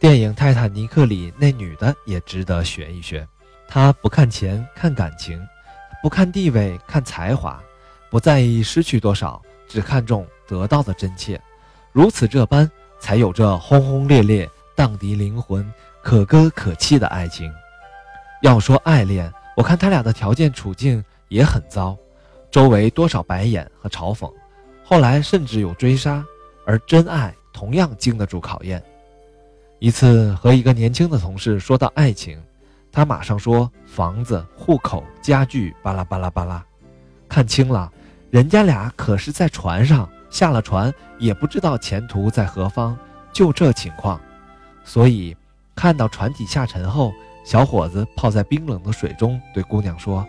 电影《泰坦尼克》里那女的也值得学一学。她不看钱，看感情；不看地位，看才华；不在意失去多少，只看重得到的真切。如此这般，才有着轰轰烈烈、荡涤灵魂、可歌可泣的爱情。要说爱恋，我看他俩的条件处境也很糟，周围多少白眼和嘲讽，后来甚至有追杀，而真爱同样经得住考验。一次和一个年轻的同事说到爱情，他马上说房子、户口、家具，巴拉巴拉巴拉。看清了，人家俩可是在船上，下了船也不知道前途在何方，就这情况。所以，看到船体下沉后，小伙子泡在冰冷的水中，对姑娘说：“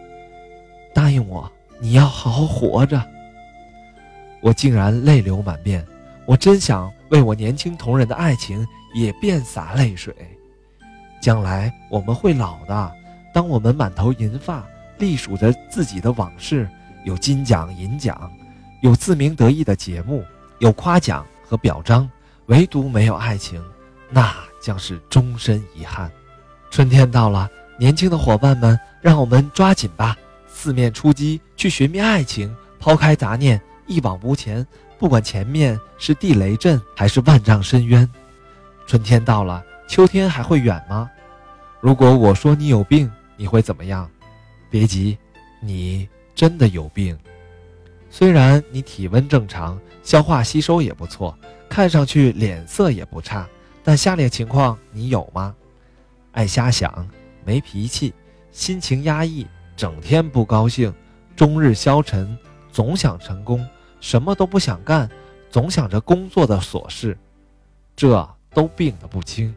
答应我，你要好好活着。”我竟然泪流满面，我真想为我年轻同仁的爱情。也便洒泪水，将来我们会老的。当我们满头银发，隶数着自己的往事，有金奖银奖，有自鸣得意的节目，有夸奖和表彰，唯独没有爱情，那将是终身遗憾。春天到了，年轻的伙伴们，让我们抓紧吧，四面出击，去寻觅爱情，抛开杂念，一往无前。不管前面是地雷阵，还是万丈深渊。春天到了，秋天还会远吗？如果我说你有病，你会怎么样？别急，你真的有病。虽然你体温正常，消化吸收也不错，看上去脸色也不差，但下列情况你有吗？爱瞎想，没脾气，心情压抑，整天不高兴，终日消沉，总想成功，什么都不想干，总想着工作的琐事，这。都病得不轻。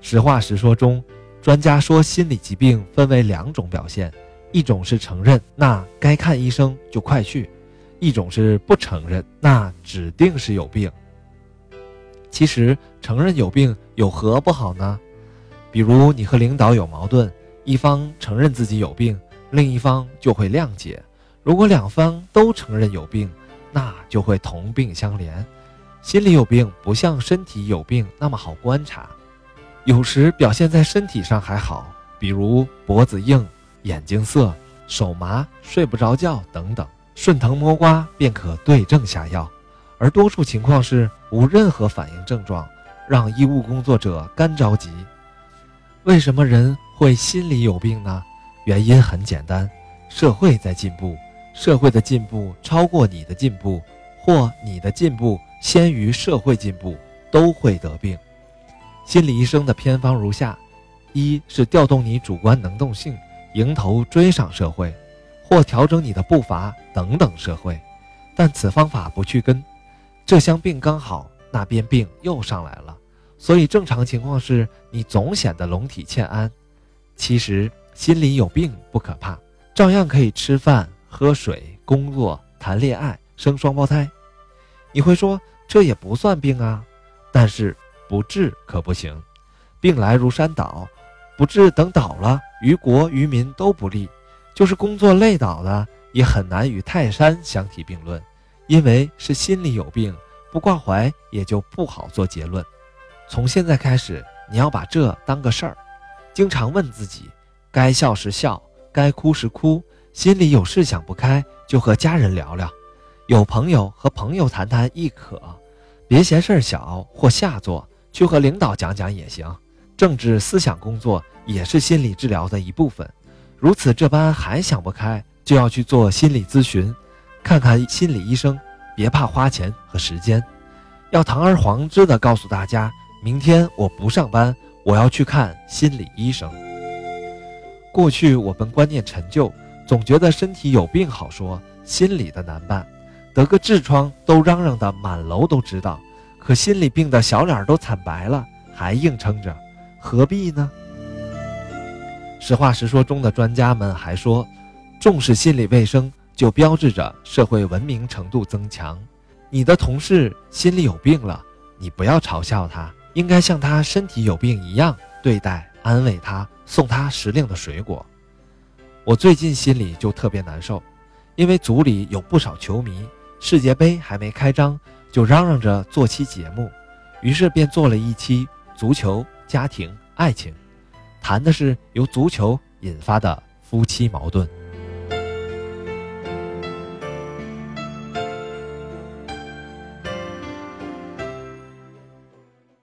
实话实说中，专家说心理疾病分为两种表现：一种是承认，那该看医生就快去；一种是不承认，那指定是有病。其实承认有病有何不好呢？比如你和领导有矛盾，一方承认自己有病，另一方就会谅解；如果两方都承认有病，那就会同病相怜。心里有病不像身体有病那么好观察，有时表现在身体上还好，比如脖子硬、眼睛涩、手麻、睡不着觉等等，顺藤摸瓜便可对症下药。而多数情况是无任何反应症状，让医务工作者干着急。为什么人会心里有病呢？原因很简单，社会在进步，社会的进步超过你的进步，或你的进步。先于社会进步，都会得病。心理医生的偏方如下：一是调动你主观能动性，迎头追上社会，或调整你的步伐，等等社会。但此方法不去根，这厢病刚好，那边病又上来了。所以正常情况是你总显得龙体欠安。其实心里有病不可怕，照样可以吃饭、喝水、工作、谈恋爱、生双胞胎。你会说这也不算病啊，但是不治可不行。病来如山倒，不治等倒了，于国于民都不利。就是工作累倒了，也很难与泰山相提并论，因为是心里有病，不挂怀也就不好做结论。从现在开始，你要把这当个事儿，经常问自己：该笑时笑，该哭时哭。心里有事想不开，就和家人聊聊。有朋友和朋友谈谈亦可，别嫌事儿小或下作，去和领导讲讲也行。政治思想工作也是心理治疗的一部分。如此这般还想不开，就要去做心理咨询，看看心理医生，别怕花钱和时间。要堂而皇之的告诉大家，明天我不上班，我要去看心理医生。过去我们观念陈旧，总觉得身体有病好说，心里的难办。得个痔疮都嚷嚷的满楼都知道，可心里病的小脸都惨白了，还硬撑着，何必呢？实话实说中的专家们还说，重视心理卫生就标志着社会文明程度增强。你的同事心里有病了，你不要嘲笑他，应该像他身体有病一样对待、安慰他，送他时令的水果。我最近心里就特别难受，因为组里有不少球迷。世界杯还没开张，就嚷嚷着做期节目，于是便做了一期足球、家庭、爱情，谈的是由足球引发的夫妻矛盾。